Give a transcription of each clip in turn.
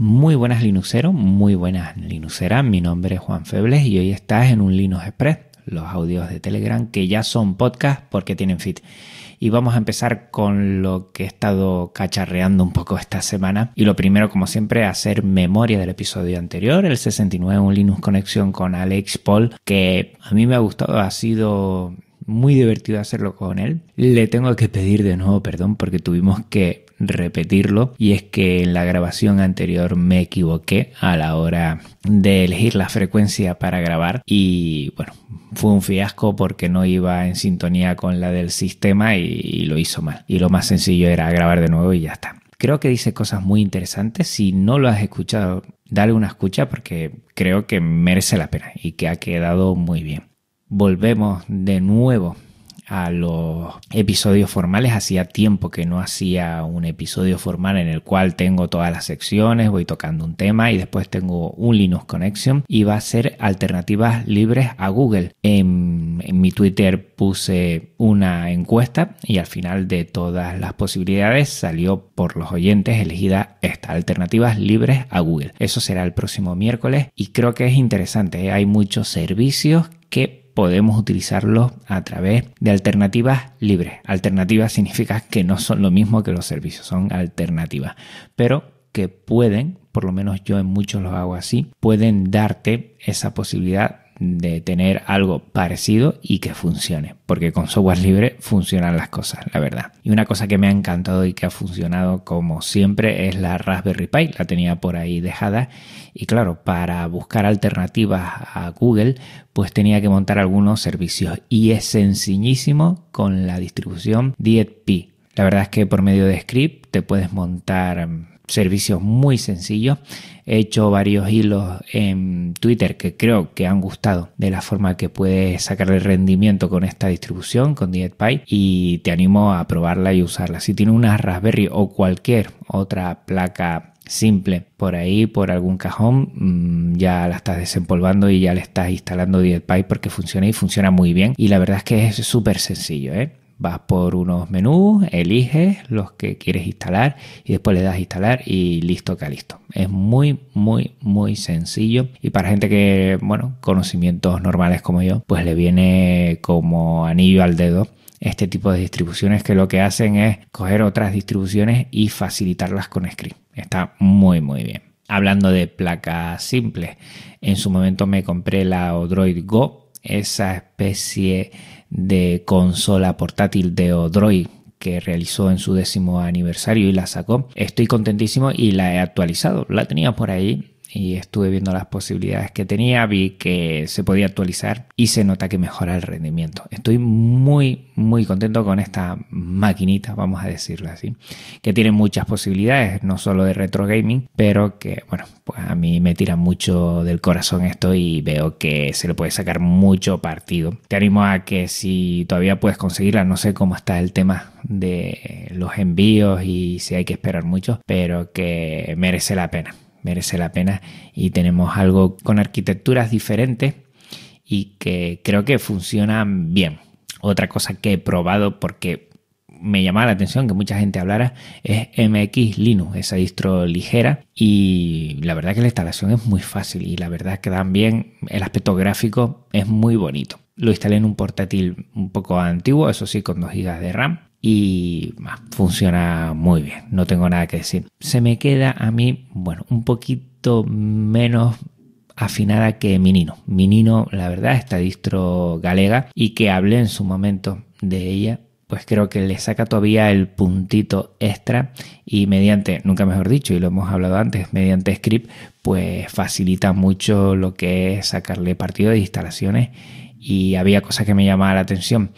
Muy buenas Linuxeros, muy buenas Linuxeras. Mi nombre es Juan Febles y hoy estás en un Linux Express, los audios de Telegram que ya son podcast porque tienen fit. Y vamos a empezar con lo que he estado cacharreando un poco esta semana. Y lo primero, como siempre, hacer memoria del episodio anterior, el 69, un Linux Conexión con Alex Paul, que a mí me ha gustado, ha sido muy divertido hacerlo con él. Le tengo que pedir de nuevo perdón porque tuvimos que repetirlo y es que en la grabación anterior me equivoqué a la hora de elegir la frecuencia para grabar y bueno fue un fiasco porque no iba en sintonía con la del sistema y, lo hizo mal. Y lo más sencillo era grabar de nuevo y ya está. Creo que dice cosas muy interesantes. Si no lo has escuchado dale una escucha porque creo que merece la pena y que ha quedado muy bien. Volvemos de nuevo a los episodios formales. Hacía tiempo que no hacía un episodio formal en el cual tengo todas las secciones, voy tocando un tema y después tengo un Linux Connection y va a ser alternativas libres a Google. En, mi Twitter puse una encuesta y al final de todas las posibilidades salió por los oyentes elegida esta, alternativas libres a Google. Eso será el próximo miércoles y creo que es interesante. ¿eh? Hay muchos servicios que podemos utilizarlos a través de alternativas libres. Alternativas significa que no son lo mismo que los servicios, son alternativas, pero que pueden, por lo menos yo en muchos los hago así, pueden darte esa posibilidad de tener algo parecido y que funcione, porque con software libre funcionan las cosas, la verdad. Y una cosa que me ha encantado y que ha funcionado como siempre es la Raspberry Pi, la tenía por ahí dejada y claro, para buscar alternativas a Google, pues tenía que montar algunos servicios y es sencillísimo con la distribución DietP. La verdad es que por medio de script te puedes montar servicios muy sencillos. He hecho varios hilos en Twitter que creo que han gustado de la forma que puedes sacarle rendimiento con esta distribución, con DietPy, y te animo a probarla y usarla. Si tienes una Raspberry o cualquier otra placa simple por ahí, por algún cajón, mm, ya la estás desempolvando y ya le estás instalando DietPy porque funciona y funciona muy bien. Y la verdad es que es súper sencillo, ¿eh? Vas por unos menús, eliges los que quieres instalar y después le das instalar y listo que listo. Es muy, muy, muy sencillo y para gente que, bueno, conocimientos normales como yo, pues le viene como anillo al dedo este tipo de distribuciones que lo que hacen es coger otras distribuciones y facilitarlas con script. Está muy, muy bien. Hablando de placas simples, en su momento me compré la Odroid Go, esa especie de consola portátil de Odroid que realizó en su décimo aniversario y la sacó. Estoy contentísimo y la he actualizado. La tenía por ahí y estuve viendo las posibilidades que tenía, vi que se podía actualizar y se nota que mejora el rendimiento. Estoy muy, muy contento con esta maquinita, vamos a decirlo así, que tiene muchas posibilidades, no solo de retro gaming, pero que, bueno, pues a mí me tira mucho del corazón esto y veo que se le puede sacar mucho partido. Te animo a que si todavía puedes conseguirla, no sé cómo está el tema de los envíos y si hay que esperar mucho, pero que merece la pena merece la pena y tenemos algo con arquitecturas diferentes y que creo que funcionan bien. Otra cosa que he probado porque me llamaba la atención que mucha gente hablara es MX Linux, esa distro ligera y la verdad que la instalación es muy fácil y la verdad que dan bien, el aspecto gráfico es muy bonito. Lo instalé en un portátil un poco antiguo, eso sí, con 2 GB de RAM y funciona muy bien, no tengo nada que decir. Se me queda a mí, bueno, un poquito menos afinada que Minino. Minino, la verdad, está distro galega y que hablé en su momento de ella, pues creo que le saca todavía el puntito extra y mediante, nunca mejor dicho, y lo hemos hablado antes, mediante script, pues facilita mucho lo que es sacarle partido de instalaciones y había cosas que me llamaban la atención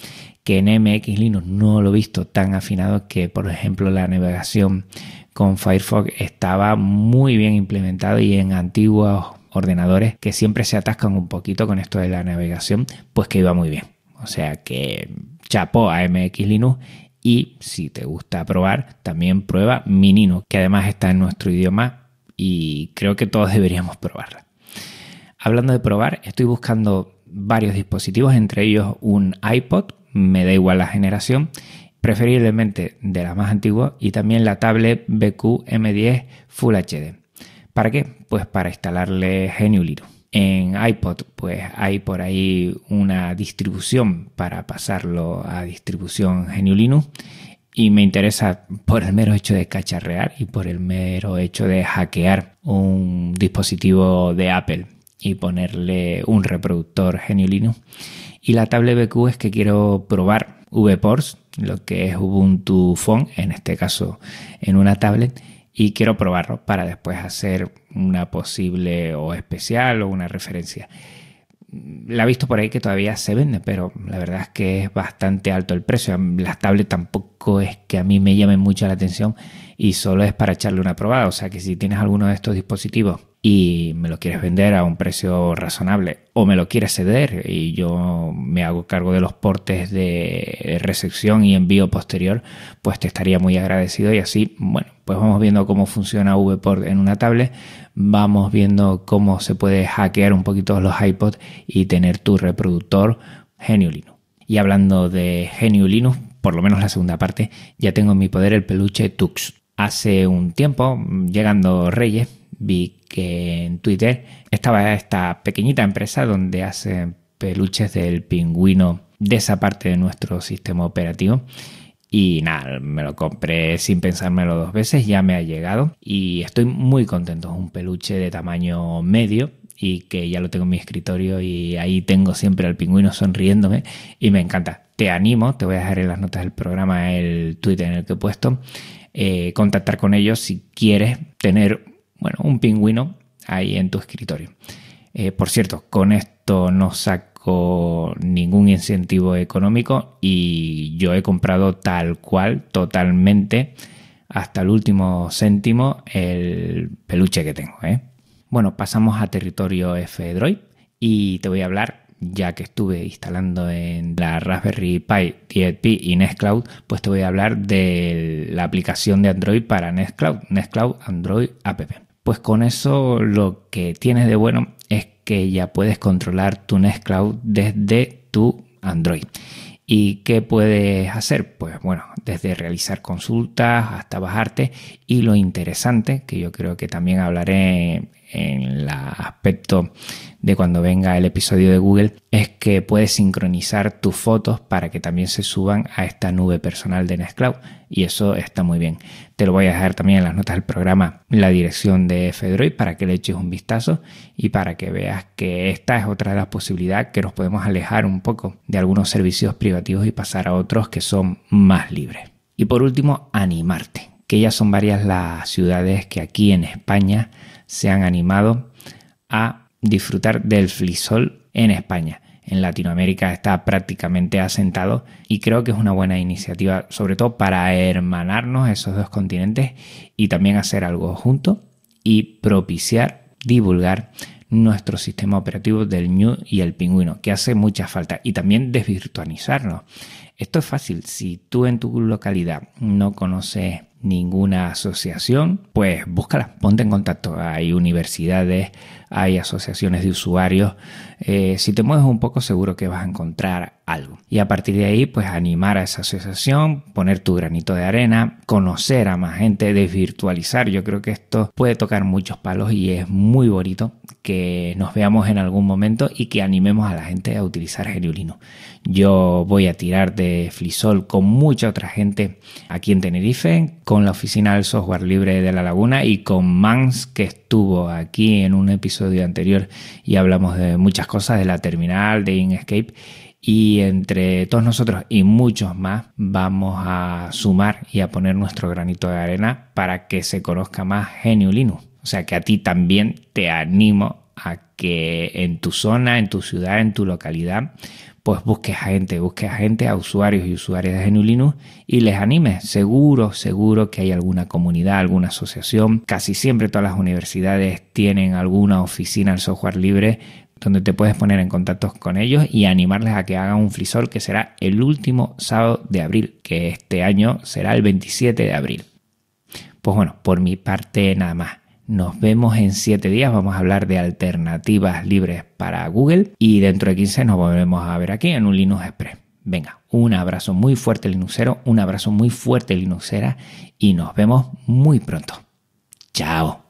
que en MX Linux no lo he visto tan afinado que, por ejemplo, la navegación con Firefox estaba muy bien implementado y en antiguos ordenadores que siempre se atascan un poquito con esto de la navegación, pues que iba muy bien. O sea que chapó a MX Linux y si te gusta probar, también prueba Minino, que además está en nuestro idioma y creo que todos deberíamos probarla. Hablando de probar, estoy buscando varios dispositivos, entre ellos un iPod me da igual la generación, preferiblemente de la más antigua y también la tablet BQ M10 Full HD. ¿Para qué? Pues para instalarle GNU Linux. En iPod, pues hay por ahí una distribución para pasarlo a distribución GNU Linux y me interesa por el mero hecho de cacharrear y por el mero hecho de hackear un dispositivo de Apple y ponerle un reproductor GNU Linux. Y la tablet BQ es que quiero probar VPorts, lo que es Ubuntu Phone, en este caso en una tablet, y quiero probarlo para después hacer una posible o especial o una referencia. La he visto por ahí que todavía se vende, pero la verdad es que es bastante alto el precio. Las tablets tampoco es que a mí me llamen mucho la atención y solo es para echarle una probada. O sea que si tienes alguno de estos dispositivos y me lo quieres vender a un precio razonable o me lo quieres ceder y yo me hago cargo de los portes de recepción y envío posterior, pues te estaría muy agradecido y así, bueno, pues vamos viendo cómo funciona VPort en una tablet, vamos viendo cómo se puede hackear un poquito los iPods y tener tu reproductor GNU Linux. Y hablando de GNU Linux, por lo menos la segunda parte, ya tengo en mi poder el peluche Tux. Hace un tiempo, llegando Reyes, vi que en Twitter estaba esta pequeñita empresa donde hacen peluches del pingüino de esa parte de nuestro sistema operativo. Y nada, me lo compré sin pensármelo dos veces, ya me ha llegado y estoy muy contento. Es un peluche de tamaño medio y que ya lo tengo en mi escritorio y ahí tengo siempre al pingüino sonriéndome y me encanta. Te animo, te voy a dejar en las notas del programa el Twitter en el que he puesto, eh, contactar con ellos si quieres tener bueno, un pingüino ahí en tu escritorio. Eh, por cierto, con esto no saco ningún incentivo económico y yo he comprado tal cual, totalmente, hasta el último céntimo, el peluche que tengo. ¿eh? Bueno, pasamos a territorio F-Droid y te voy a hablar, ya que estuve instalando en la Raspberry Pi 10P y Nextcloud, pues te voy a hablar de la aplicación de Android para Nextcloud, Nextcloud Android App. Pues con eso lo que tienes de bueno es que ya puedes controlar tu Nextcloud desde tu Android. ¿Y qué puedes hacer? Pues bueno, desde realizar consultas hasta bajarte y lo interesante, que yo creo que también hablaré en el aspecto de cuando venga el episodio de Google es que puedes sincronizar tus fotos para que también se suban a esta nube personal de Nextcloud y eso está muy bien. Te lo voy a dejar también en las notas del programa la dirección de Fedroid para que le eches un vistazo y para que veas que esta es otra de las posibilidades que nos podemos alejar un poco de algunos servicios privativos y pasar a otros que son más libres. Y por último, animarte, que ya son varias las ciudades que aquí en España se han animado a disfrutar del flisol en España. En Latinoamérica está prácticamente asentado y creo que es una buena iniciativa, sobre todo para hermanarnos esos dos continentes y también hacer algo junto y propiciar, divulgar nuestro sistema operativo del New y el pingüino, que hace mucha falta, y también desvirtualizarlo. Esto es fácil, si tú en tu localidad no conoces ninguna asociación, pues búscala, ponte en contacto. Hay universidades, hay asociaciones de usuarios. Eh, si te mueves un poco, seguro que vas a encontrar algo. Y a partir de ahí, pues animar a esa asociación, poner tu granito de arena, conocer a más gente, desvirtualizar. Yo creo que esto puede tocar muchos palos y es muy bonito que nos veamos en algún momento y que animemos a la gente a utilizar Geniulino. Yo voy a tirar Flisol con mucha otra gente aquí en Tenerife, con la oficina del software libre de la laguna y con Mans que estuvo aquí en un episodio anterior y hablamos de muchas cosas, de la terminal, de Inkscape y entre todos nosotros y muchos más vamos a sumar y a poner nuestro granito de arena para que se conozca más Genio Linux. O sea que a ti también te animo a que en tu zona, en tu ciudad, en tu localidad, pues busques a gente, busques a gente, a usuarios y usuarias de GNU Linux y les animes. Seguro, seguro que hay alguna comunidad, alguna asociación. Casi siempre todas las universidades tienen alguna oficina del software libre donde te puedes poner en contacto con ellos y animarles a que hagan un frisol que será el último sábado de abril, que este año será el 27 de abril. Pues bueno, por mi parte nada más. Nos vemos en 7 días. Vamos a hablar de alternativas libres para Google y dentro de 15 nos volvemos a ver aquí en un Linux Express. Venga, un abrazo muy fuerte Linuxero, un abrazo muy fuerte Linuxera y nos vemos muy pronto. Chao.